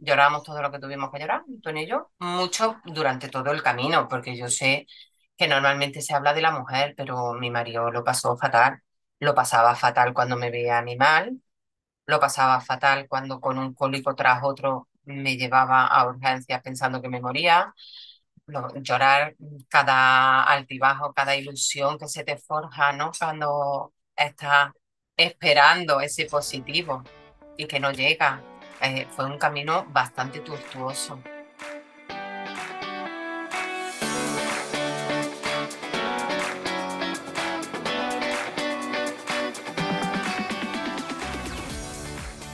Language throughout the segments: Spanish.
lloramos todo lo que tuvimos que llorar, Antonio y yo, mucho durante todo el camino, porque yo sé que normalmente se habla de la mujer, pero mi marido lo pasó fatal. Lo pasaba fatal cuando me veía a mal, lo pasaba fatal cuando con un cólico tras otro me llevaba a urgencias pensando que me moría. llorar cada altibajo, cada ilusión que se te forja, ¿no? Cuando estás esperando ese positivo y que no llega. Eh, fue un camino bastante tortuoso.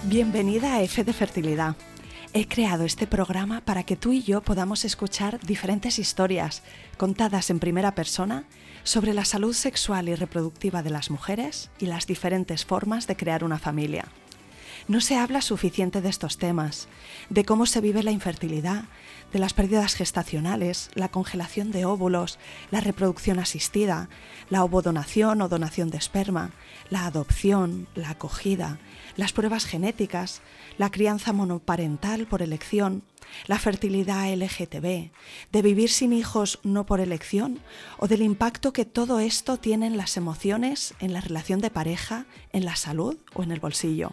Bienvenida a F de Fertilidad. He creado este programa para que tú y yo podamos escuchar diferentes historias contadas en primera persona sobre la salud sexual y reproductiva de las mujeres y las diferentes formas de crear una familia. No se habla suficiente de estos temas, de cómo se vive la infertilidad, de las pérdidas gestacionales, la congelación de óvulos, la reproducción asistida, la ovodonación o donación de esperma, la adopción, la acogida, las pruebas genéticas, la crianza monoparental por elección, la fertilidad LGTB, de vivir sin hijos no por elección o del impacto que todo esto tiene en las emociones, en la relación de pareja, en la salud o en el bolsillo.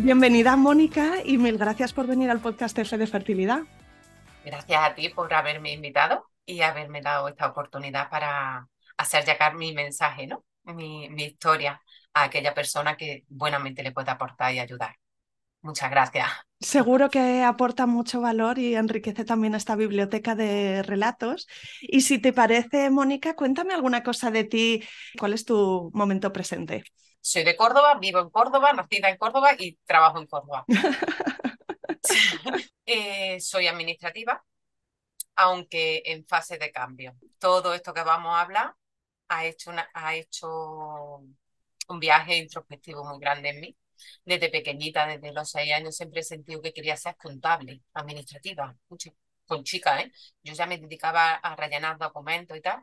Bienvenida Mónica y mil gracias por venir al podcast F de Fertilidad. Gracias a ti por haberme invitado y haberme dado esta oportunidad para hacer llegar mi mensaje, ¿no? Mi, historia a aquella persona que buenamente le pueda aportar y ayudar. Muchas gracias. Seguro que aporta mucho valor y enriquece también esta biblioteca de relatos. Y si te parece, Mónica, cuéntame alguna cosa de ti. ¿Cuál es tu momento presente? Soy de Córdoba, vivo en Córdoba, nacida en Córdoba y trabajo en Córdoba. Eh, soy administrativa, aunque en fase de cambio. Todo esto que vamos a hablar ha hecho, ha hecho un viaje introspectivo muy grande en mí. Desde pequeñita, desde los seis años, siempre he sentido que quería ser contable, administrativa, con chica, ¿eh? Yo ya me dedicaba a rellenar documentos y tal.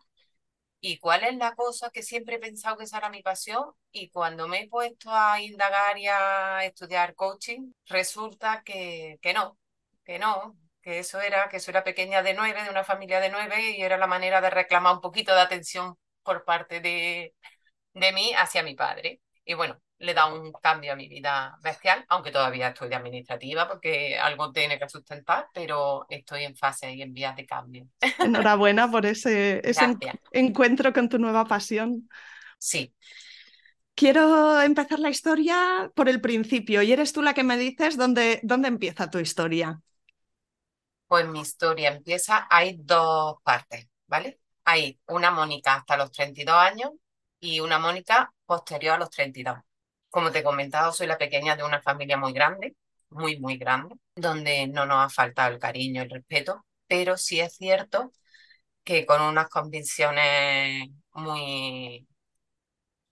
¿Y cuál es la cosa que siempre he pensado que esa era mi pasión? Y cuando me he puesto a indagar y a estudiar coaching, resulta que, que no, que no, que eso era, que eso era pequeña de nueve, de una familia de nueve, y era la manera de reclamar un poquito de atención por parte de, de mí hacia mi padre. Y bueno, le da un cambio a mi vida bestial, aunque todavía estoy de administrativa porque algo tiene que sustentar, pero estoy en fase y en vías de cambio. Enhorabuena por ese, ese encuentro con tu nueva pasión. Sí. Quiero empezar la historia por el principio y eres tú la que me dices dónde, dónde empieza tu historia. Pues mi historia empieza, hay dos partes, ¿vale? Hay una Mónica hasta los 32 años y una Mónica posterior a los 32. Como te he comentado, soy la pequeña de una familia muy grande, muy, muy grande, donde no nos ha faltado el cariño, el respeto, pero sí es cierto que con unas convicciones muy,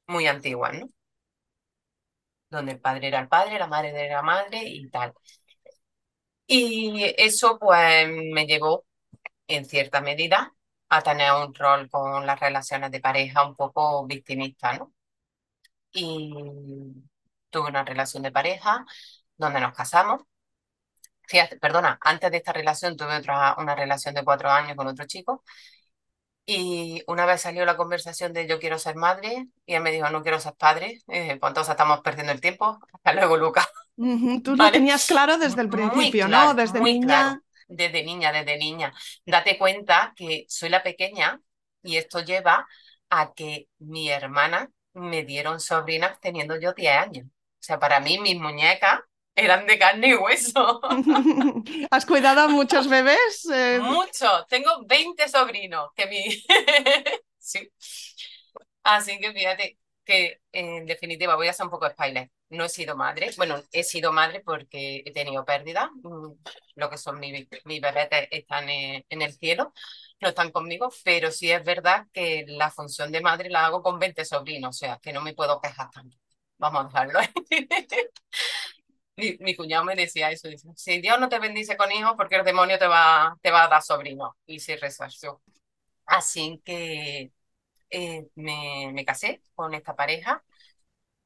muy antiguas, ¿no? Donde el padre era el padre, la madre era la madre y tal. Y eso pues me llevó en cierta medida a tener un rol con las relaciones de pareja un poco victimista, ¿no? Y tuve una relación de pareja donde nos casamos. Fíjate, perdona, antes de esta relación tuve otra, una relación de cuatro años con otro chico y una vez salió la conversación de yo quiero ser madre y él me dijo no quiero ser padre, eh, pues entonces estamos perdiendo el tiempo. Hasta luego, Lucas. Tú lo tenías claro desde el principio, ¿no? Desde niña. Desde niña, desde niña. Date cuenta que soy la pequeña y esto lleva a que mi hermana me dieron sobrinas teniendo yo 10 años. O sea, para mí mis muñecas eran de carne y hueso. ¿Has cuidado a muchos bebés? Eh, Muchos. Tengo 20 sobrinos. Que mi... sí. Así que fíjate, que en definitiva voy a hacer un poco de spoiler. No he sido madre. Bueno, he sido madre porque he tenido pérdida. Mm, lo que son mis, mis bebés están en, en, el cielo, no están conmigo, pero sí es verdad que la función de madre la hago con 20 sobrinos, o sea, que no me puedo quejar tanto. Vamos a dejarlo mi, mi, cuñado me decía eso, dice, si Dios no te bendice con hijos, porque el demonio te va, te va a dar sobrinos. Y sí resuelto. Así que eh, me, me, casé con esta pareja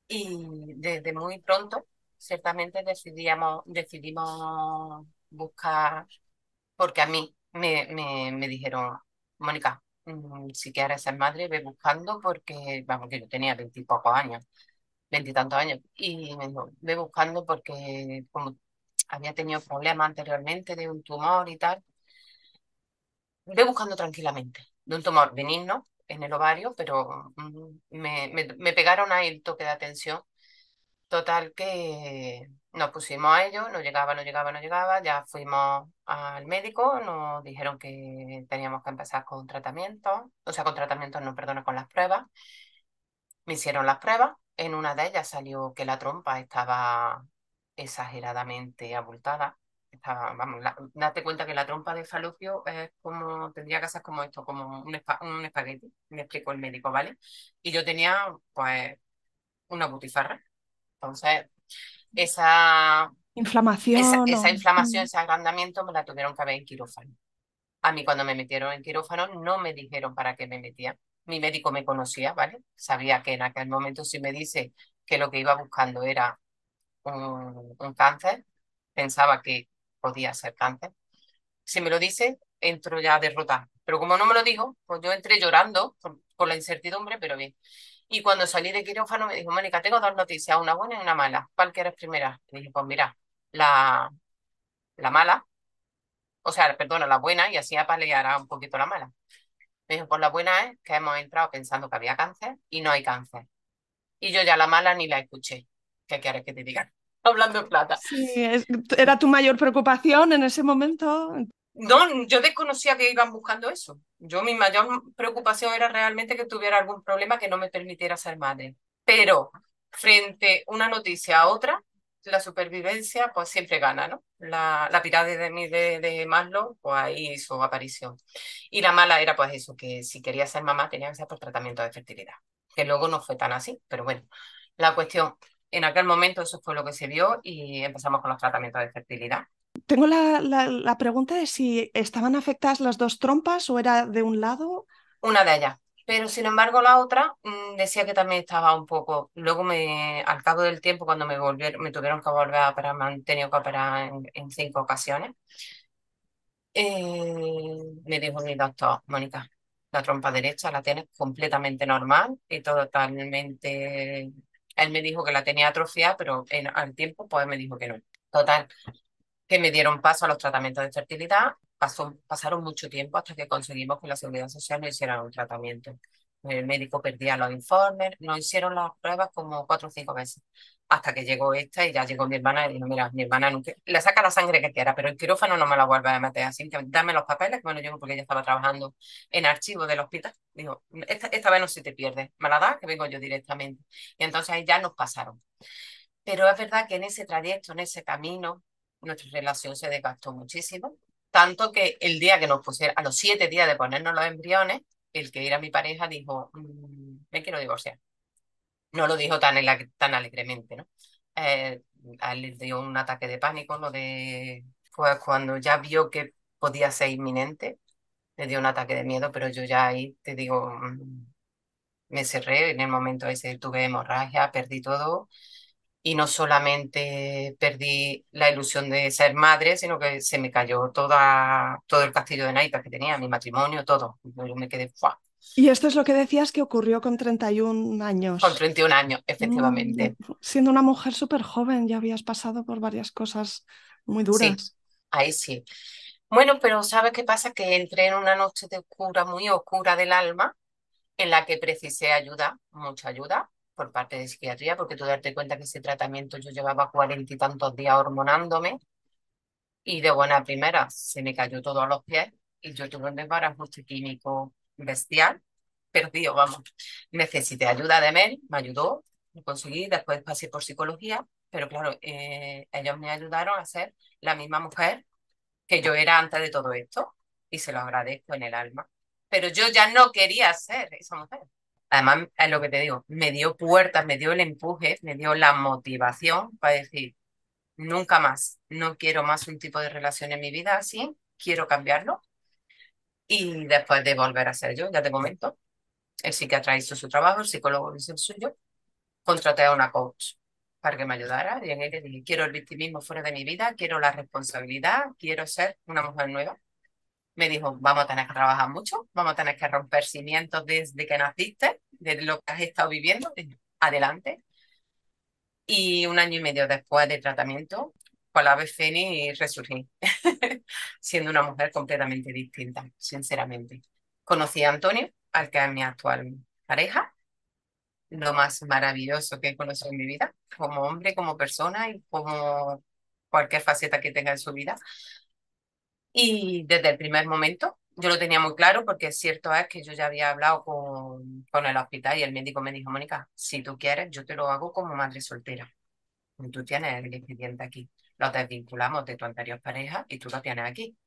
y desde muy pronto, ciertamente decidíamos, decidimos buscar, porque a mí me, me, me dijeron, Mónica, mm, si quieres ser madre, ve buscando, porque, vamos, que yo tenía veintipocos años, veintitantos años, y me dijo, ve buscando porque como había tenido problemas anteriormente de un tumor y tal, ve buscando tranquilamente, de un tumor benigno en el ovario, pero mm, me, me, me pegaron ahí el toque de atención. Total que nos pusimos a ello, no llegaba, no llegaba, no llegaba, ya fuimos al médico, nos dijeron que teníamos que empezar con tratamiento, o sea, con tratamiento, no, perdona, con las pruebas. Me hicieron las pruebas, en una de ellas salió que la trompa estaba exageradamente abultada. Estaba, vamos, date cuenta que la trompa de falopio es como, tendría que ser como esto, como un, un espagueti, me explicó el médico, ¿vale? Y yo tenía, pues, una butifarra. Entonces, esa inflamación, esa, esa inflamación, ese agrandamiento me la tuvieron que ver en quirófano. A mí cuando me metieron en quirófano no me dijeron para qué me metían. Mi médico me conocía, ¿vale? Sabía que en aquel momento si me dice que lo que iba buscando era un, un cáncer, pensaba que podía ser cáncer. Si me lo dice, entro ya derrotada. Pero como no me lo dijo, pues yo entré llorando por, por la incertidumbre, pero bien. Y cuando salí de quirófano me dijo, Mónica, tengo dos noticias, una buena y una mala. ¿Cuál quieres primera? Le dije, pues mira, la, la mala, o sea, perdona, la buena, y así apaleará un poquito la mala. Me dijo, pues la buena es que hemos entrado pensando que había cáncer y no hay cáncer. Y yo ya la mala ni la escuché. ¿Qué quieres que te diga? Hablando en plata. Sí, es, ¿era tu mayor preocupación en ese momento? No, yo desconocía que iban buscando eso. Yo mi mayor preocupación era realmente que tuviera algún problema que no me permitiera ser madre. Pero frente una noticia a otra, la supervivencia pues siempre gana, ¿no? La, la pirámide de, de, de Maslow pues ahí hizo aparición. Y la mala era pues eso, que si quería ser mamá tenía que ser por tratamiento de fertilidad. Que luego no fue tan así, pero bueno, la cuestión, en aquel momento eso fue lo que se vio y empezamos con los tratamientos de fertilidad. Tengo la, la, la, pregunta de si estaban afectadas las dos trompas o era de un lado. Una de ellas. Pero sin embargo la otra mmm, decía que también estaba un poco. Luego me, al cabo del tiempo, cuando me volvieron, me tuvieron que volver a operar, me han tenido que operar en, en cinco ocasiones. Eh, me dijo mi doctor, Mónica, la trompa derecha la tienes completamente normal y totalmente. Él me dijo que la tenía atrofiada, pero en, al tiempo pues me dijo que no. Total, que me dieron paso a los tratamientos de fertilidad. Pasó, pasaron mucho tiempo hasta que conseguimos que la Seguridad Social nos hiciera un tratamiento. El médico perdía los informes, nos hicieron las pruebas como cuatro o cinco veces, hasta que llegó esta y ya llegó mi hermana y dijo, mira, mi hermana nunca, le saca la sangre que quiera, pero el quirófano no me la vuelve a meter, así que dame los papeles, que lo llevo porque ella estaba trabajando en archivo del hospital. Dijo, esta, esta vez no se te pierde, me la da, que vengo yo directamente. Y entonces ahí ya nos pasaron. Pero es verdad que en ese trayecto, en ese camino, nuestra relación se desgastó muchísimo, tanto que el día que nos pusiera, a los siete días de ponernos los embriones, el que era mi pareja dijo, mmm, me quiero divorciar. No lo dijo tan, tan alegremente, ¿no? Eh, a él le dio un ataque de pánico, lo de, pues cuando ya vio que podía ser inminente, le dio un ataque de miedo, pero yo ya ahí te digo, mmm, me cerré, en el momento ese tuve hemorragia, perdí todo, y no solamente perdí la ilusión de ser madre, sino que se me cayó toda, todo el castillo de naipes que tenía, mi matrimonio, todo. Yo me quedé ¡fua! Y esto es lo que decías que ocurrió con 31 años. Con 31 años, efectivamente. Mm, siendo una mujer súper joven, ya habías pasado por varias cosas muy duras. Sí, ahí sí. Bueno, pero ¿sabes qué pasa? Que entré en una noche de oscura, muy oscura del alma, en la que precisé ayuda, mucha ayuda, por parte de psiquiatría, porque tú darte cuenta que ese tratamiento yo llevaba cuarenta y tantos días hormonándome y de buena primera se me cayó todo a los pies y yo tuve un desbarajuste químico bestial perdido, vamos. Necesité ayuda de Mel, me ayudó, lo conseguí, después pasé por psicología, pero claro, eh, ellos me ayudaron a ser la misma mujer que yo era antes de todo esto y se lo agradezco en el alma. Pero yo ya no quería ser esa mujer. Además, es lo que te digo, me dio puertas, me dio el empuje, me dio la motivación para decir, nunca más, no quiero más un tipo de relación en mi vida así, quiero cambiarlo. Y después de volver a ser yo, ya te comento, el psiquiatra hizo su trabajo, el psicólogo hizo el suyo, contraté a una coach para que me ayudara y en él le dije, quiero el victimismo fuera de mi vida, quiero la responsabilidad, quiero ser una mujer nueva. Me dijo, vamos a tener que trabajar mucho, vamos a tener que romper cimientos desde que naciste, de lo que has estado viviendo, adelante. Y un año y medio después de tratamiento, con la ave fénix resurgí, siendo una mujer completamente distinta, sinceramente. Conocí a Antonio, al que es mi actual pareja, lo más maravilloso que he conocido en mi vida, como hombre, como persona y como cualquier faceta que tenga en su vida. Y desde el primer momento yo lo tenía muy claro porque cierto es que yo ya había hablado con, con el hospital y el médico me dijo, Mónica, si tú quieres, yo te lo hago como madre soltera. Tú tienes el expediente aquí. Lo desvinculamos de tu anterior pareja y tú lo tienes aquí.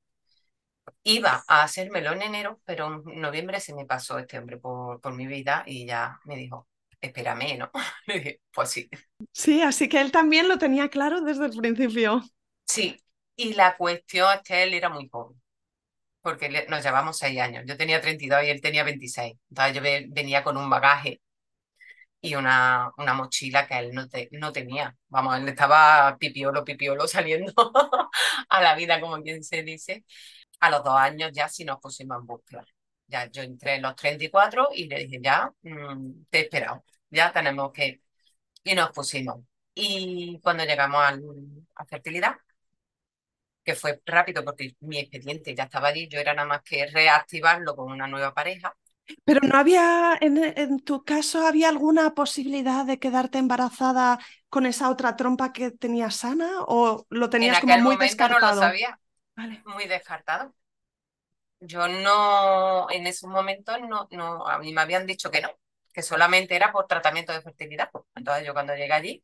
Iba a hacérmelo en enero, pero en noviembre se me pasó este hombre por, por mi vida y ya me dijo, espérame, ¿no? pues sí. Sí, así que él también lo tenía claro desde el principio. Sí, y la cuestión es que él era muy joven, porque nos llevamos seis años. Yo tenía 32 y él tenía 26. Entonces yo venía con un bagaje y una, una mochila que él no, no tenía. Vamos, él estaba pipiolo, pipiolo saliendo a la vida, como quien se dice. A los dos años ya sí nos pusimos en búsqueda. Ya yo entré en los 34 y le dije, ya, mm, te he esperado, ya tenemos que... Y nos pusimos. Y cuando llegamos al, a fertilidad, que fue rápido porque mi expediente ya estaba allí, yo era nada más que reactivarlo con una nueva pareja. Pero no había, en, en, tu caso, ¿había alguna posibilidad de quedarte embarazada con esa otra trompa que tenías sana o lo tenías como muy descartado? No lo sabía, vale. muy descartado. Yo no, en esos momentos no, no, a mí me habían dicho que no, que solamente era por tratamiento de fertilidad. Entonces yo cuando llegué allí,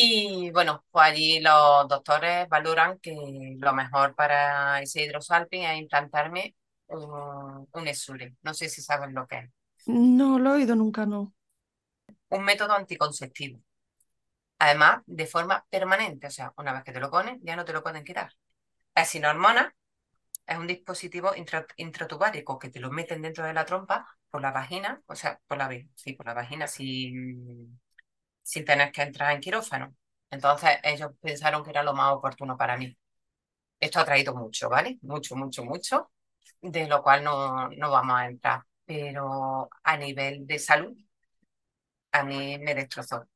y bueno, pues allí los doctores valoran que lo mejor para ese hidrosalping es implantarme un, un ESURE. No sé si saben lo que es. No, lo he oído nunca, no. Un método anticonceptivo. Además, de forma permanente, o sea, una vez que te lo pones, ya no te lo pueden quitar. Es sin hormonas, es un dispositivo intratubárico que te lo meten dentro de la trompa por la vagina, o sea, por la, sí, por la vagina sin, sin tener que entrar en quirófano. Entonces ellos pensaron que era lo más oportuno para mí. Esto ha traído mucho, ¿vale? Mucho, mucho, mucho, de lo cual no, no vamos a entrar. Pero a nivel de salud, a mí me destrozó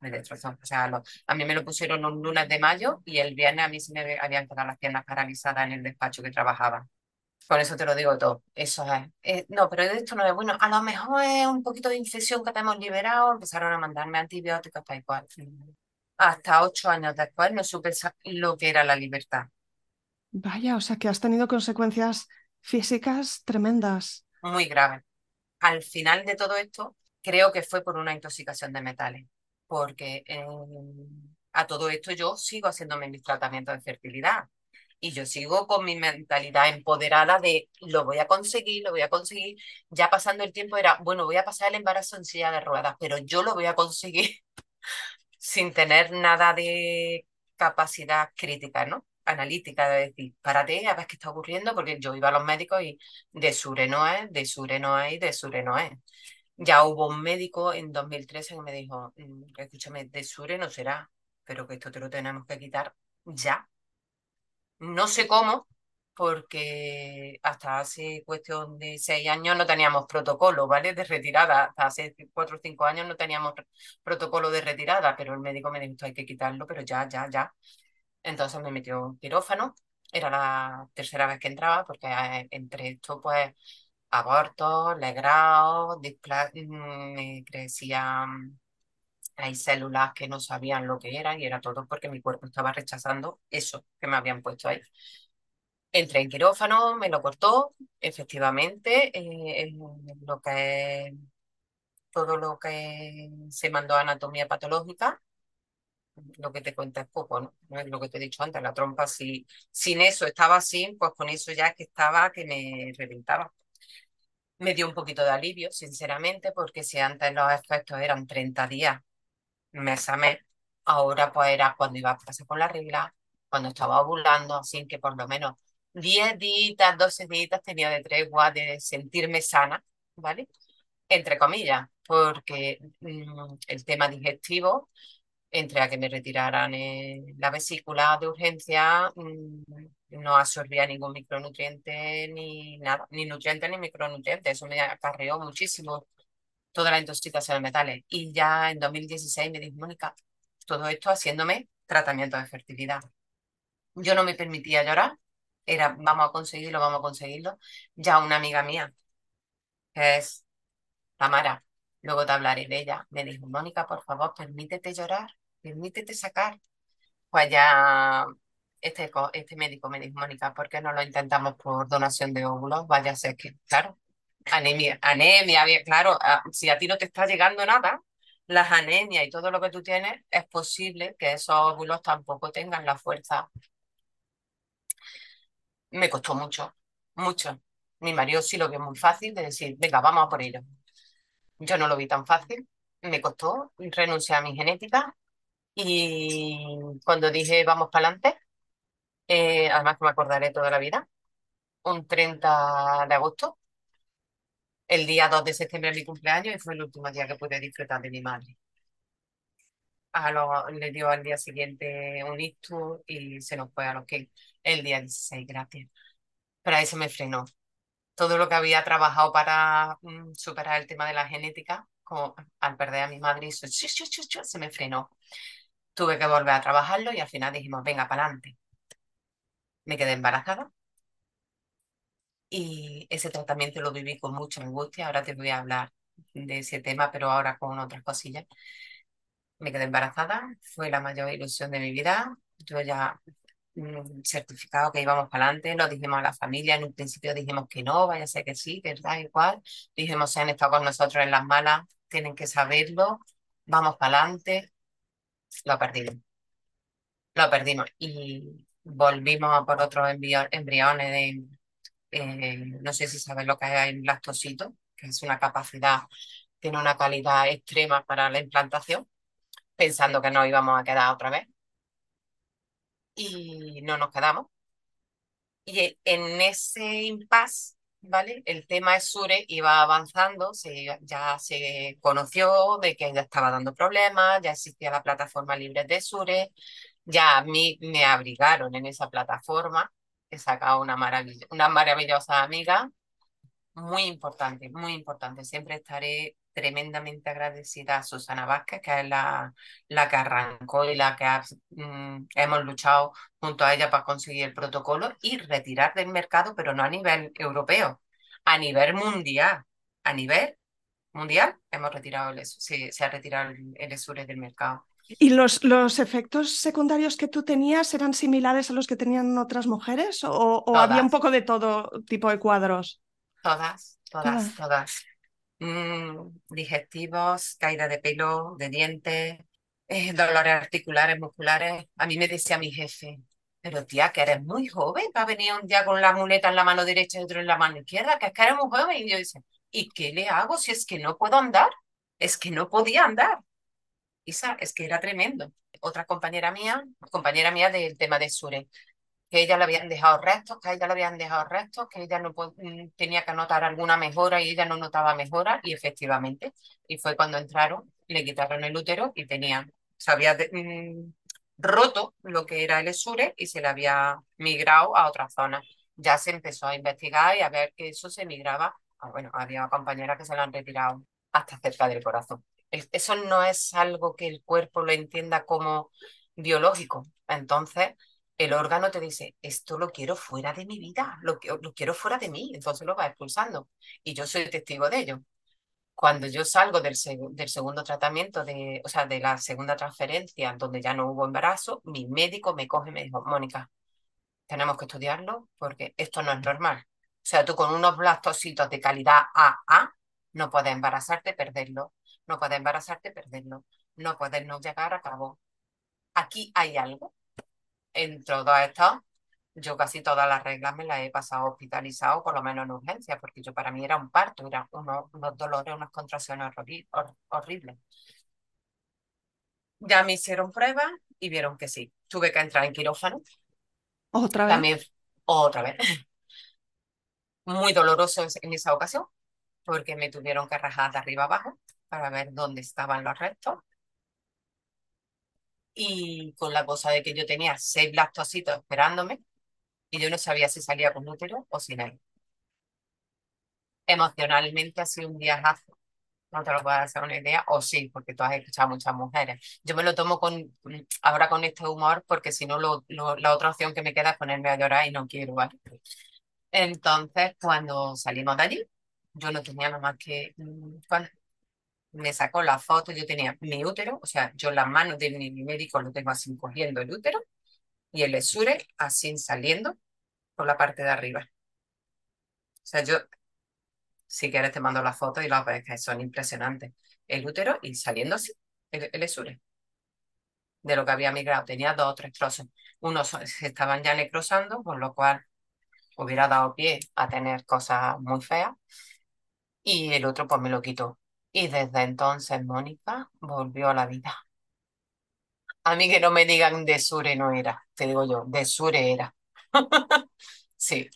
me destrozó. O sea, a mí me lo pusieron un lunes de mayo y el viernes a mí se me habían quedado las piernas paralizadas en el despacho que trabajaba. Con eso te lo digo todo. Eso es. Eh, no, pero esto no es bueno. A lo mejor es un poquito de infección que te hemos liberado. Empezaron a mandarme antibióticos, tal cual. Hasta ocho años después no supe lo que era la libertad. Vaya, o sea que has tenido consecuencias físicas tremendas. Muy graves. Al final de todo esto, creo que fue por una intoxicación de metales porque eh, a todo esto yo sigo haciéndome mis tratamientos de fertilidad y yo sigo con mi mentalidad empoderada de lo voy a conseguir, lo voy a conseguir. Ya pasando el tiempo era, bueno, voy a pasar el embarazo en silla de ruedas, pero yo lo voy a conseguir sin tener nada de capacidad crítica, ¿no? Analítica, de decir, párate, a ver qué está ocurriendo, porque yo iba a los médicos y de sure no es, de sure no es, de sure no es. Ya hubo un médico en 2013 que me dijo, mm, escúchame, de Sure no será, pero que esto te lo tenemos que quitar ya. No sé cómo, porque hasta hace cuestión de seis años no teníamos protocolo, ¿vale? De retirada. Hasta hace cuatro o cinco años no teníamos protocolo de retirada, pero el médico me dijo, hay que quitarlo, pero ya, ya, ya. Entonces me metió un quirófano. Era la tercera vez que entraba, porque eh, entre esto, pues, abortos, legrados, me crecían, hay células que no sabían lo que eran y era todo porque mi cuerpo estaba rechazando eso que me habían puesto ahí. Entré en quirófano, me lo cortó, efectivamente, eh, lo que todo lo que se mandó a anatomía patológica, lo que te cuenta es poco, ¿no? No es lo que te he dicho antes, la trompa, si sin eso estaba así, pues con eso ya es que estaba que me reventaba. Me dio un poquito de alivio, sinceramente, porque si antes los efectos eran 30 días, mes a mes, ahora pues era cuando iba a pasar con la regla, cuando estaba ovulando, así que por lo menos 10 días, 12 días tenía de tregua de sentirme sana, ¿vale? Entre comillas, porque mm, el tema digestivo, entre a que me retiraran la vesícula de urgencia, mm, no absorbía ningún micronutriente ni nada, ni nutriente ni micronutriente. Eso me acarreó muchísimo toda la intoxicación de metales. Y ya en 2016 me dijo, Mónica, todo esto haciéndome tratamiento de fertilidad. Yo no me permitía llorar, era vamos a conseguirlo, vamos a conseguirlo. Ya una amiga mía, que es Tamara, luego te hablaré de ella, me dijo, Mónica, por favor, permítete llorar, permítete sacar. Pues ya este, este médico me dijo, Mónica, ¿por qué no lo intentamos por donación de óvulos? Vaya a ser que, claro, anemia, anemia, claro, si a ti no te está llegando nada, las anemias y todo lo que tú tienes, es posible que esos óvulos tampoco tengan la fuerza. Me costó mucho, mucho. Mi marido sí lo vio muy fácil de decir, venga, vamos a por ello. Yo no lo vi tan fácil, me costó, renunciar a mi genética y cuando dije vamos para adelante, eh, además que me acordaré toda la vida, un 30 de agosto, el día 2 de septiembre de mi cumpleaños y fue el último día que pude disfrutar de mi madre. A lo, le dio al día siguiente un ictus y se nos fue a lo que el día 16, gracias. Pero ahí se me frenó. Todo lo que había trabajado para mm, superar el tema de la genética, como al perder a mi madre, eso, se me frenó. Tuve que volver a trabajarlo y al final dijimos, venga, para adelante. Me quedé embarazada y ese tratamiento lo viví con mucha angustia. Ahora te voy a hablar de ese tema, pero ahora con otras cosillas. Me quedé embarazada, fue la mayor ilusión de mi vida. Yo ya mm, certificado que íbamos para adelante, lo dijimos a la familia, en un principio dijimos que no, vaya a ser que sí, verdad, igual. Dijimos, se han estado con nosotros en las malas, tienen que saberlo, vamos para adelante. Lo perdimos. Lo perdimos. Y volvimos a por otros embriones de eh, no sé si sabes lo que es el lactosito, que es una capacidad, tiene una calidad extrema para la implantación, pensando que nos íbamos a quedar otra vez. Y no nos quedamos. Y en ese impasse, ¿vale? El tema de Sure iba avanzando, se, ya se conoció de que ya estaba dando problemas, ya existía la plataforma libre de Sure, ya a mí me abrigaron en esa plataforma sacado una, maravilla, una maravillosa amiga, muy importante, muy importante. Siempre estaré tremendamente agradecida a Susana Vázquez, que es la, la que arrancó y la que mm, hemos luchado junto a ella para conseguir el protocolo y retirar del mercado, pero no a nivel europeo, a nivel mundial. A nivel mundial hemos retirado el, se, se ha retirado el, el ESURE del mercado. ¿Y los, los, efectos secundarios que tú tenías eran similares a los que tenían otras mujeres o, había un poco de todo tipo de cuadros? Todas, todas, todas. Mm, digestivos, caída de pelo, de dientes, eh, dolores articulares, musculares. A mí me decía mi jefe, pero tía, que eres muy joven, va a venir un día con la muleta en la mano derecha y otro en la mano izquierda, que es que eres muy joven. Y yo decía, ¿y qué le hago si es que no puedo andar? Es que no podía andar. Isa, es que era tremendo. Otra compañera mía, compañera mía del tema de Sure, que ella le habían dejado restos, que ella le habían dejado restos, que ella no mm, tenía que notar alguna mejora y ella no notaba mejora, y efectivamente, y fue cuando entraron, le quitaron el útero y tenían, se había mm, roto lo que era el Sure y se le había migrado a otra zona. Ya se empezó a investigar y a ver que eso se migraba. Bueno, había compañeras que se lo han retirado hasta cerca del corazón eso no es algo que el cuerpo lo entienda como biológico. Entonces, el órgano te dice, esto lo quiero fuera de mi vida, lo, lo quiero fuera de mí, entonces lo va expulsando. Y yo soy testigo de ello. Cuando yo salgo del, del segundo tratamiento, de, o sea, de la segunda transferencia, donde ya no hubo embarazo, mi médico me coge y me dijo, Mónica, tenemos que estudiarlo porque esto no es normal. O sea, tú con unos blastocitos de calidad AA no puedes embarazarte, perderlo. No puedes embarazarte, perderlo. No puedes no llegar a cabo. Aquí hay algo. En todo esto, yo casi todas las reglas me las he pasado hospitalizado, por lo menos en urgencia, porque yo para mí era un parto, eran unos, unos dolores, unas contracciones horribles. Ya me hicieron pruebas y vieron que sí. Tuve que entrar en quirófano. ¿Otra vez? También, otra vez. Muy doloroso en esa ocasión, porque me tuvieron que rajar de arriba abajo para ver dónde estaban los restos. Y con la cosa de que yo tenía seis blastocitos esperándome y yo no sabía si salía con útero o sin él. Emocionalmente ha sido un viajazo no te lo puedo hacer una idea, o sí, porque tú has escuchado a muchas mujeres. Yo me lo tomo con, ahora con este humor, porque si no, lo, la otra opción que me queda es ponerme a llorar y no quiero, ¿vale? Entonces, cuando salimos de allí, yo no tenía nada más que... Mm, me sacó la foto, yo tenía mi útero, o sea, yo las manos de mi médico lo tengo así cogiendo el útero y el esure así saliendo por la parte de arriba. O sea, yo si quieres te mando la foto y las ves que son impresionantes. El útero y saliendo así, el, el esure. De lo que había migrado, tenía dos o tres trozos. Unos se estaban ya necrosando, por lo cual hubiera dado pie a tener cosas muy feas. Y el otro pues me lo quitó. Y desde entonces Mónica volvió a la vida. A mí que no me digan de Sure no era, te digo yo, de Sure era. sí,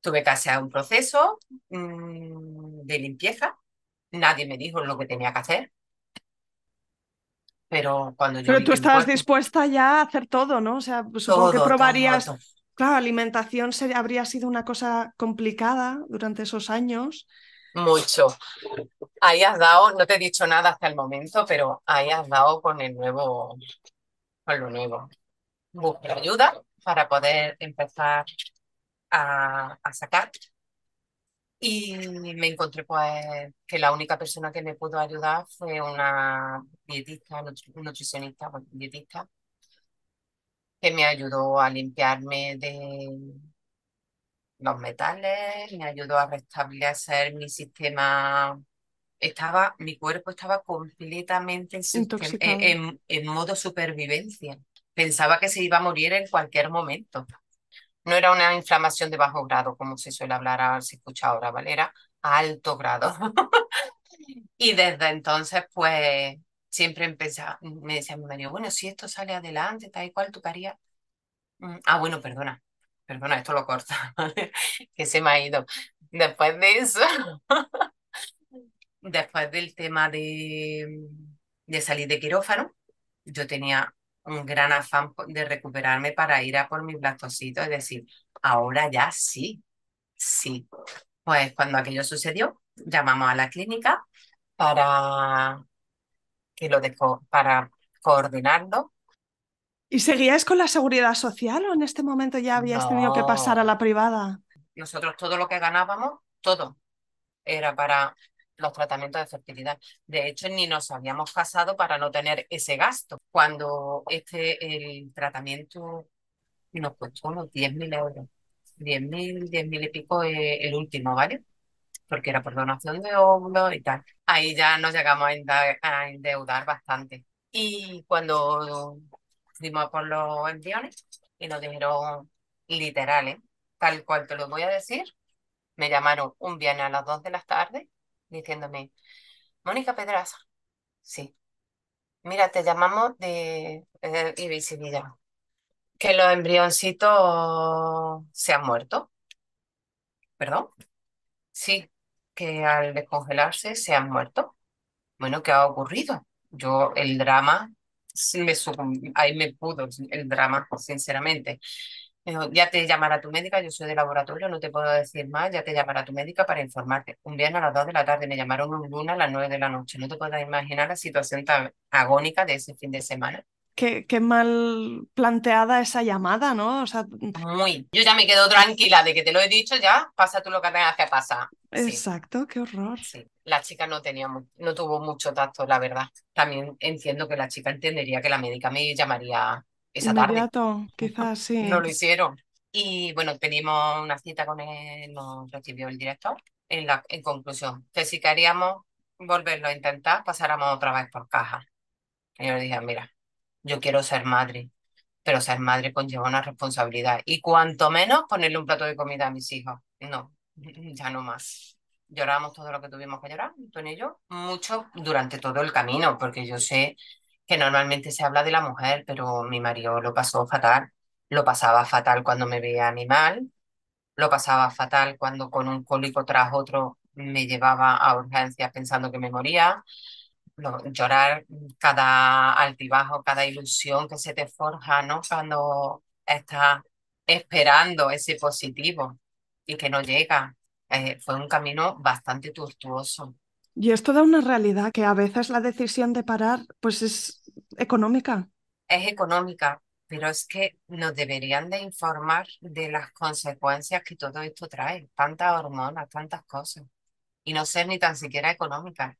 Tuve que hacer un proceso mmm, de limpieza. Nadie me dijo lo que tenía que hacer. Pero cuando yo. Pero tú estabas dispuesta ya a hacer todo, ¿no? O sea, supongo que probarías. Todo, todo. Claro, alimentación sería, habría sido una cosa complicada durante esos años. Mucho. Ahí has dado, no te he dicho nada hasta el momento, pero ahí has dado con el nuevo, con lo nuevo. Busqué ayuda para poder empezar a, sacar. Y me encontré pues que la única persona que me pudo ayudar fue una dietista, nutricionista, dietista, que me ayudó a limpiarme de los metales, me ayudó a restablecer mi sistema. Estaba, mi cuerpo estaba completamente en, en modo supervivencia. Pensaba que se iba a morir en cualquier momento no era una inflamación de bajo grado, como se suele hablar, se escucha ahora, ¿vale? Era a alto grado. y desde entonces, pues, siempre empezaba, me decía mi marido, bueno, si esto sale adelante, tal y cual, tú querías. Mm, ah, bueno, perdona, perdona, esto lo corta, que se me ha ido. Después de eso, después del tema de, de salir de quirófano, yo tenía un gran afán de recuperarme para ir a por mis blastocitos, es decir, ahora ya sí, sí. Pues cuando aquello sucedió, llamamos a la clínica para que lo dejo, para coordinarlo. ¿Y seguías con la seguridad social o en este momento ya habías tenido que pasar a la privada? Nosotros todo lo que ganábamos, todo, era para los tratamientos de fertilidad. De hecho, ni nos habíamos casado para no tener ese gasto. Cuando este, el tratamiento nos costó unos 10.000 euros. 10.000, 10.000 y pico el último, ¿vale? Porque era por donación de óvulos y tal. Ahí ya nos llegamos a, endeudar bastante. Y cuando fuimos por los embriones y nos dijeron literales, tal cual te lo voy a decir, me llamaron un viernes a las 2 de la tarde diciéndome, Mónica Pedraza, sí, mira, te llamamos de, de que los embrioncitos se han muerto. ¿Perdón? Sí, que al descongelarse se han muerto. Bueno, ¿qué ha ocurrido? Yo, el drama, me, ahí me pudo el drama, sinceramente ya te llamará tu médica, yo soy de laboratorio, no te puedo decir más, ya te llamará tu médica para informarte. Un viernes a las 2 de la tarde me llamaron un lunes a las 9 de la noche. No te puedes imaginar la situación tan agónica de ese fin de semana. Qué, qué, mal planteada esa llamada, ¿no? O sea... Muy. Yo ya me quedo tranquila de que te lo he dicho, ya pasa tú lo que tengas que pasar. Exacto, qué horror. Sí. La chica no tenía, no tuvo mucho tacto, la verdad. También entiendo que la chica entendería que la médica me llamaría esa tarde. Inmediato, quizás sí. No lo hicieron. Y bueno, pedimos una cita con él, nos recibió el director. En, la, en conclusión, que si queríamos volverlo a intentar, pasáramos otra vez por caja. Y yo le dije, mira, yo quiero ser madre, pero ser madre conlleva una responsabilidad. Y cuanto menos ponerle un plato de comida a mis hijos. No, ya no más. Lloramos todo lo que tuvimos que llorar, Antonio y yo, mucho durante todo el camino, porque yo sé que normalmente se habla de la mujer, pero mi marido lo pasó fatal. Lo pasaba fatal cuando me veía animal, lo pasaba fatal cuando con un cólico tras otro me llevaba a urgencias pensando que me moría. llorar cada altibajo, cada ilusión que se te forja, ¿no? Cuando estás esperando ese positivo y que no llega. Eh, fue un camino bastante tortuoso. Y es toda una realidad que a veces la decisión de parar pues es económica. Es económica, pero es que nos deberían de informar de las consecuencias que todo esto trae, tantas hormonas, tantas cosas, y no ser ni tan siquiera económica,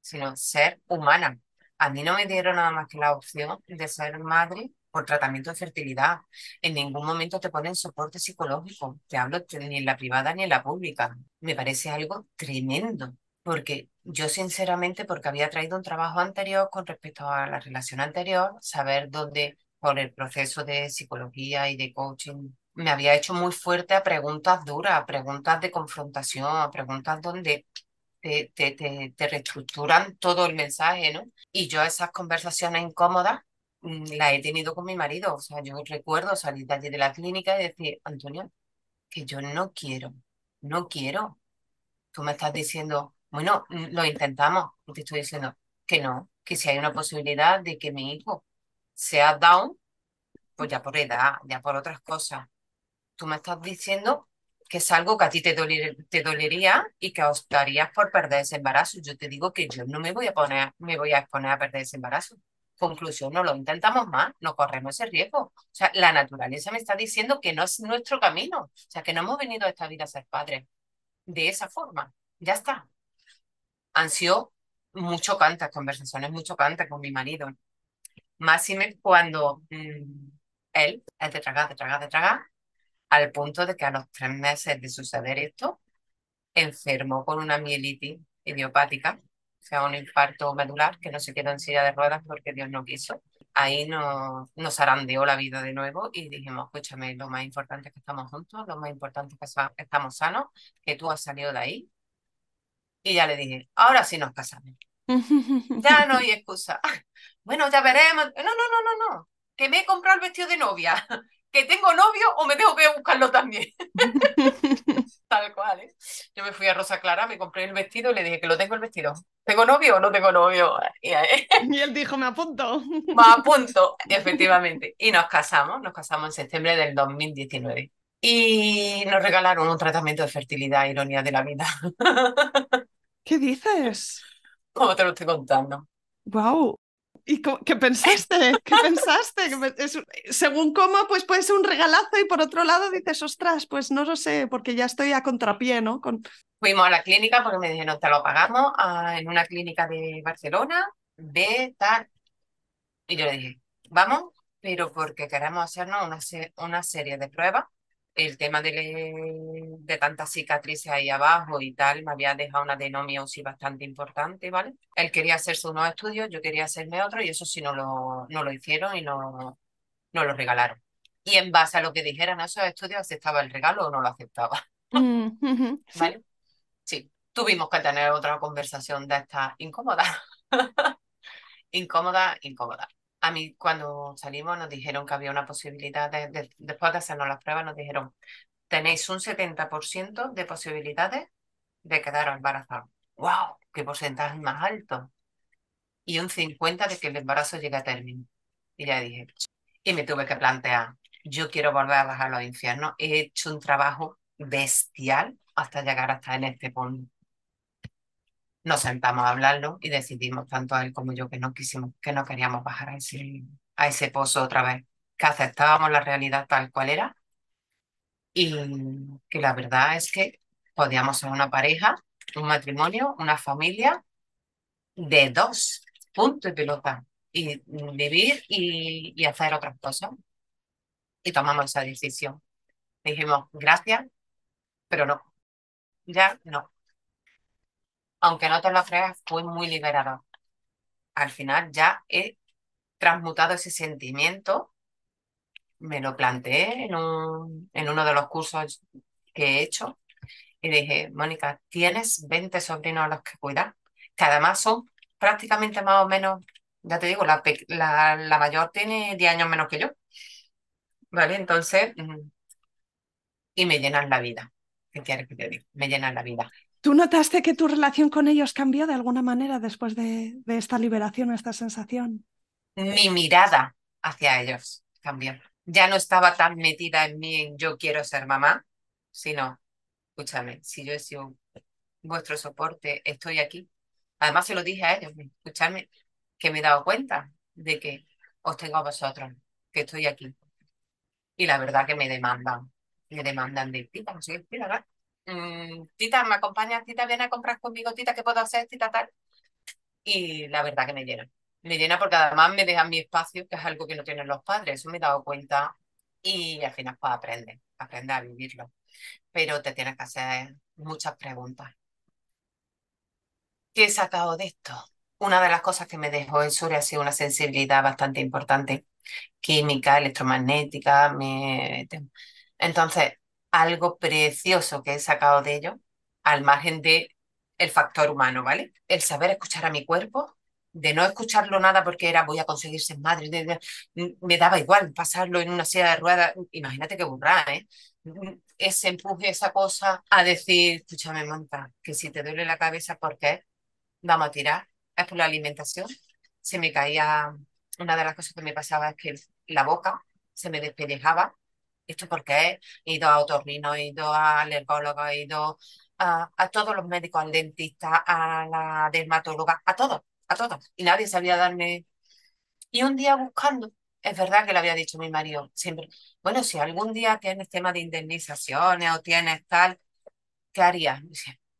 sino ser humana. A mí no me dieron nada más que la opción de ser madre por tratamiento de fertilidad. En ningún momento te ponen soporte psicológico. Te hablo ni en la privada ni en la pública. Me parece algo tremendo porque yo sinceramente, porque había traído un trabajo anterior con respecto a la relación anterior, saber dónde, por el proceso de psicología y de coaching, me había hecho muy fuerte a preguntas duras, a preguntas de confrontación, a preguntas donde te, te, te, reestructuran todo el mensaje, ¿no? Y yo esas conversaciones incómodas mm, las he tenido con mi marido. O sea, yo recuerdo salir de allí de la clínica y decir, Antonio, que yo no quiero, no quiero. Tú me estás diciendo, bueno, mm, lo intentamos. Te estoy diciendo que no, que si hay una posibilidad de que mi hijo sea down, pues ya por edad, ya por otras cosas. Tú me estás diciendo que es algo que a ti te, te dolería y que optarías por perder ese embarazo. Yo te digo que yo no me voy a poner, me voy a exponer a perder ese embarazo. Conclusión, no lo intentamos más, no corremos ese riesgo. O sea, la naturaleza me está diciendo que no es nuestro camino. O sea, que no hemos venido a esta vida a ser padres de esa forma. Ya está han sido muy chocantes, conversaciones muy chocantes con mi marido. Máxime cuando mm, él es de tragar, de tragar, de tragar, al punto de que a los tres meses de suceder esto, enfermó con una mielitis idiopática, o sea, un infarto medular que no se quedó en silla de ruedas porque Dios no quiso. Ahí nos, nos arandeó la vida de nuevo y dijimos, escúchame, lo más importante es que estamos juntos, lo más importante es que estamos sanos, que tú has salido de ahí, y ya le dije, ahora sí nos casamos. ya no hay excusa. Bueno, ya veremos. No, no, no, no, no. Que me he comprado el vestido de novia. Que tengo novio o me tengo que buscarlo también. Tal cual, ¿eh? Yo me fui a Rosa Clara, me compré el vestido y le dije que lo tengo el vestido. ¿Tengo novio o no tengo novio? Y, él dijo, me apunto. Me apunto, efectivamente. Y nos casamos, nos casamos en septiembre del 2019. Y nos regalaron un tratamiento de fertilidad, ironía de la vida. ¿Qué dices? ¿Cómo te lo estoy contando? ¡Wow! ¿Y qué pensaste? ¿Qué pensaste? según cómo, pues puede ser un regalazo y por otro lado dices, ostras, pues no lo sé, porque ya estoy a contrapié, ¿no? Con... Fuimos a la clínica porque me dijeron, te lo pagamos en una clínica de Barcelona, ve, tal. Y yo le dije, vamos, pero porque queremos hacernos una, una serie de pruebas el tema de, de tantas cicatrices ahí abajo y tal, me había dejado una denomiosis bastante importante, ¿vale? Él quería hacerse unos estudios, yo quería hacerme otro y eso sí no lo, no lo hicieron y no, no lo regalaron. Y en base a lo que dijeran esos estudios, aceptaba el regalo o no lo aceptaba. Mm, ¿Vale? Sí, tuvimos que tener otra conversación de esta incómoda. incómoda, incómoda a mí cuando salimos nos dijeron que había una posibilidad, de, después de hacernos las pruebas, nos dijeron, tenéis un 70% de posibilidades de quedar embarazados. ¡Wow! ¡Qué porcentaje más alto! Y un 50% de que el embarazo llegue a término. Y ya dije, y me tuve que plantear, yo quiero volver a bajar los infiernos. He hecho un trabajo bestial hasta llegar hasta en este punto nos sentamos a hablarlo y decidimos, tanto él como yo, que no quisimos, que no queríamos bajar a ese, a ese pozo otra vez, que aceptábamos la realidad tal cual era y que la verdad es que podíamos ser una pareja, un matrimonio, una familia de dos, punto y pelota. y vivir y, y hacer otras cosas. Y tomamos esa decisión. Dijimos, gracias, pero no, ya no. Aunque no te lo creas, fue muy liberador. Al final ya he transmutado ese sentimiento, me lo planteé en, un, en uno de los cursos que he hecho y dije, Mónica, tienes 20 sobrinos a los que cuidar, que además son prácticamente más o menos, ya te digo, la, la, la mayor tiene 10 años menos que yo. ¿Vale? Entonces, mm, y me llenan la vida. ¿Qué quieres que te diga? Me llenan la vida. ¿Tú notaste que tu relación con ellos cambió de alguna manera después de, de esta liberación, esta sensación? Mi mirada hacia ellos cambió. Ya no estaba tan metida en mí en yo quiero ser mamá, sino, escúchame, si yo he sido vuestro soporte, estoy aquí. Además se lo dije a ellos, escúchame, que me he dado cuenta de que os tengo a vosotros, que estoy aquí. Y la verdad que me demandan, me demandan de tita, no sé tita, mm, tita, ¿me acompañas? Tita, viene a comprar conmigo, tita, ¿qué puedo hacer? Tita, tal. Y la verdad que me llena. Me llena porque además me dejan mi espacio, que es algo que no tienen los padres. Eso me he dado cuenta y al final pues aprende, aprende a vivirlo. Pero te tienes que hacer muchas preguntas. ¿Qué he sacado de esto? Una de las cosas que me dejó el sur ha sido una sensibilidad bastante importante química, electromagnética. Me... Entonces, algo precioso que he sacado de ello, al margen de el factor humano, ¿vale? El saber escuchar a mi cuerpo, de no escucharlo nada porque era voy a conseguir ser madre, me daba igual pasarlo en una silla de ruedas, imagínate qué burra, ¿eh? Ese empuje, esa cosa a decir, escúchame, monta, que si te duele la cabeza, ¿por qué? Vamos a tirar, es por la alimentación. Se me caía una de las cosas que me pasaba es que la boca se me despellejaba. ¿Esto porque He ido a otorrino, he ido a alergólogo, he ido a, todos los médicos, al dentista, a la dermatóloga, a todos, a todos. Y nadie sabía darme... Y un día buscando, es verdad que le había dicho mi marido siempre, bueno, si algún día tienes tema de indemnizaciones o tienes tal, ¿qué harías?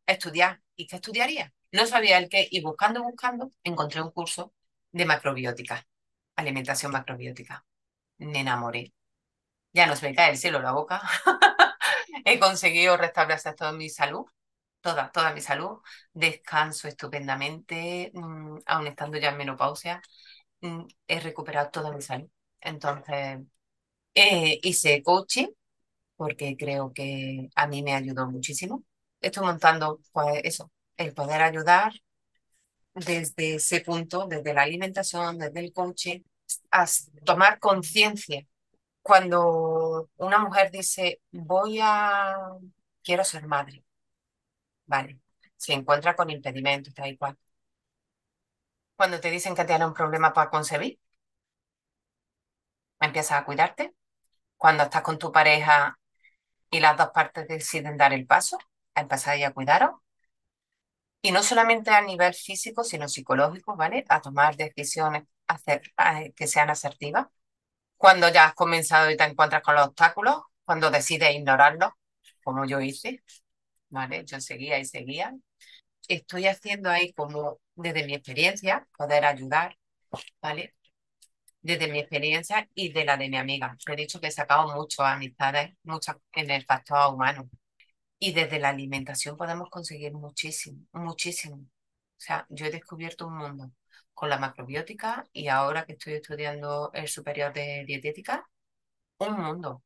Estudiar. ¿Y qué estudiaría? No sabía el qué. Y buscando, buscando, encontré un curso de macrobiótica alimentación macrobiótica. Me enamoré. Ya no se me cae el cielo la boca. He conseguido restablecer toda mi salud, toda, toda mi salud. Descanso estupendamente, mm, aún estando ya en menopausia. Mm, he recuperado toda mi salud. Entonces, eh, hice coaching porque creo que a mí me ayudó muchísimo. Estoy montando, pues eso, el poder ayudar desde ese punto, desde la alimentación, desde el coaching, a tomar conciencia. Cuando una mujer dice, voy a, quiero ser madre, vale, se encuentra con impedimentos, da igual. Cuando te dicen que tienes un problema para concebir, empiezas a cuidarte. Cuando estás con tu pareja y las dos partes deciden dar el paso, empezáis a cuidaros y no solamente a nivel físico, sino psicológico, ¿vale? A tomar decisiones hacer, que sean asertivas. Cuando ya has comenzado y te encuentras con los obstáculos, cuando decides ignorarlos, como yo hice, ¿vale? Yo seguía y seguía. Estoy haciendo ahí como desde mi experiencia, poder ayudar, ¿vale? Desde mi experiencia y de la de mi amiga. He dicho que he sacado muchas amistades, muchas en el factor humano. Y desde la alimentación podemos conseguir muchísimo, muchísimo. O sea, yo he descubierto un mundo con la macrobiótica y ahora que estoy estudiando el superior de dietética, un mundo.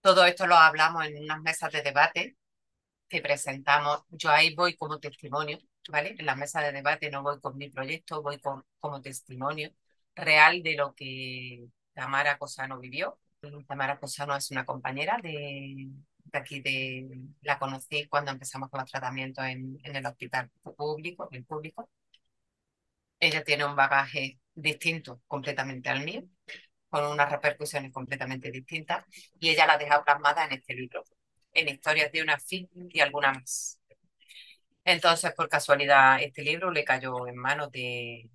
Todo esto lo hablamos en unas mesas de debate que presentamos. Yo ahí voy como testimonio, ¿vale? En las mesas de debate no voy con mi proyecto, voy con, como testimonio real de lo que Tamara Cosano vivió. Tamara Cosano es una compañera de, de aquí de, la conocí cuando empezamos con los tratamientos en, en el hospital público, el público. Ella tiene un bagaje distinto completamente al mío, con unas repercusiones completamente distintas, y ella la deja plasmada en este libro, en historias de una fin y alguna más. Entonces, por casualidad, este libro le cayó en manos de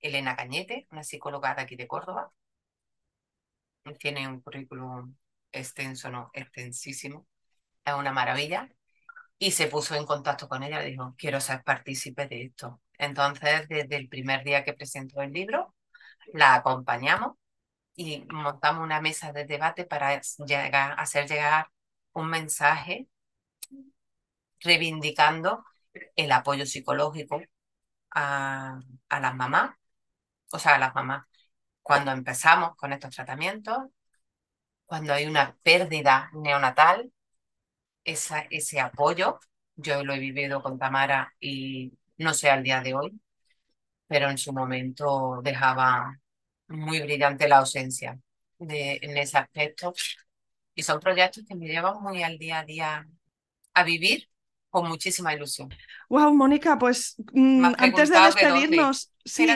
Elena Cañete, una psicóloga de aquí de Córdoba. Tiene un currículum extenso, no, extensísimo. Es una maravilla. Y se puso en contacto con ella, le dijo, quiero ser partícipe de esto. Entonces, desde el primer día que presentó el libro, la acompañamos y montamos una mesa de debate para llegar, hacer llegar un mensaje reivindicando el apoyo psicológico a, las mamás, o sea, a las mamás. Cuando empezamos con estos tratamientos, cuando hay una pérdida neonatal, esa, ese apoyo, yo lo he vivido con Tamara y no sé al día de hoy, pero en su momento dejaba muy brillante la ausencia de, en ese aspecto. Y son proyectos que me llevan muy al día a día a vivir con muchísima ilusión. Wow, Mónica, pues mm, antes de despedirnos, sí,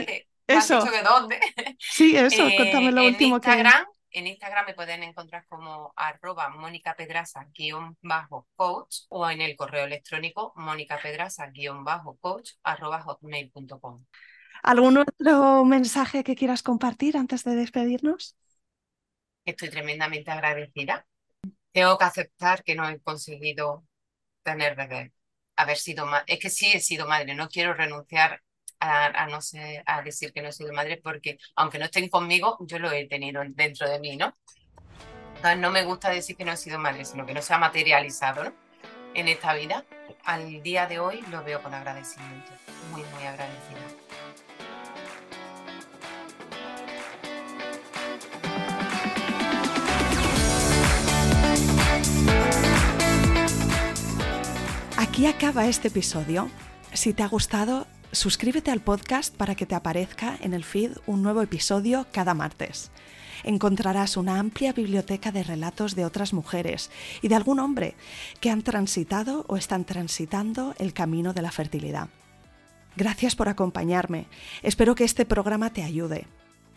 eso. de dónde? Sí, eso, eh, cuéntame lo último Instagram, En Instagram me pueden encontrar como arroba Mónica Pedraza bajo coach o en el correo electrónico Mónica Pedraza bajo coach arroba hotmail.com. ¿Algún otro mensaje que quieras compartir antes de despedirnos? Estoy tremendamente agradecida. Tengo que aceptar que no he conseguido tener bebé, haber sido madre. Es que sí he sido madre, no quiero renunciar a, no sé, a decir que no he sido madre porque aunque no estén conmigo, yo lo he tenido dentro de mí, ¿no? Entonces no me gusta decir que no he sido madre, sino que no se ha materializado ¿no? en esta vida. Al día de hoy lo veo con agradecimiento, muy, muy agradecida. Aquí acaba este episodio. Si te ha gustado, suscríbete al podcast para que te aparezca en el feed un nuevo episodio cada martes. Encontrarás una amplia biblioteca de relatos de otras mujeres y de algún hombre que han transitado o están transitando el camino de la fertilidad. Gracias por acompañarme. Espero que este programa te ayude.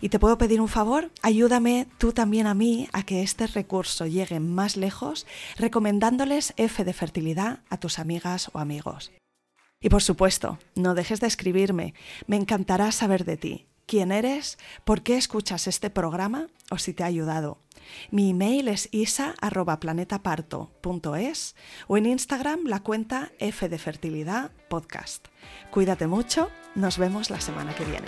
Y te puedo pedir un favor, ayúdame tú también a mí a que este recurso llegue más lejos recomendándoles F de fertilidad a tus amigas o amigos. Y por supuesto, no dejes de escribirme, me encantará saber de ti, quién eres, por qué escuchas este programa o si te ha ayudado. Mi email es isa.planetaparto.es o en Instagram la cuenta F de Fertilidad Podcast. Cuídate mucho, nos vemos la semana que viene.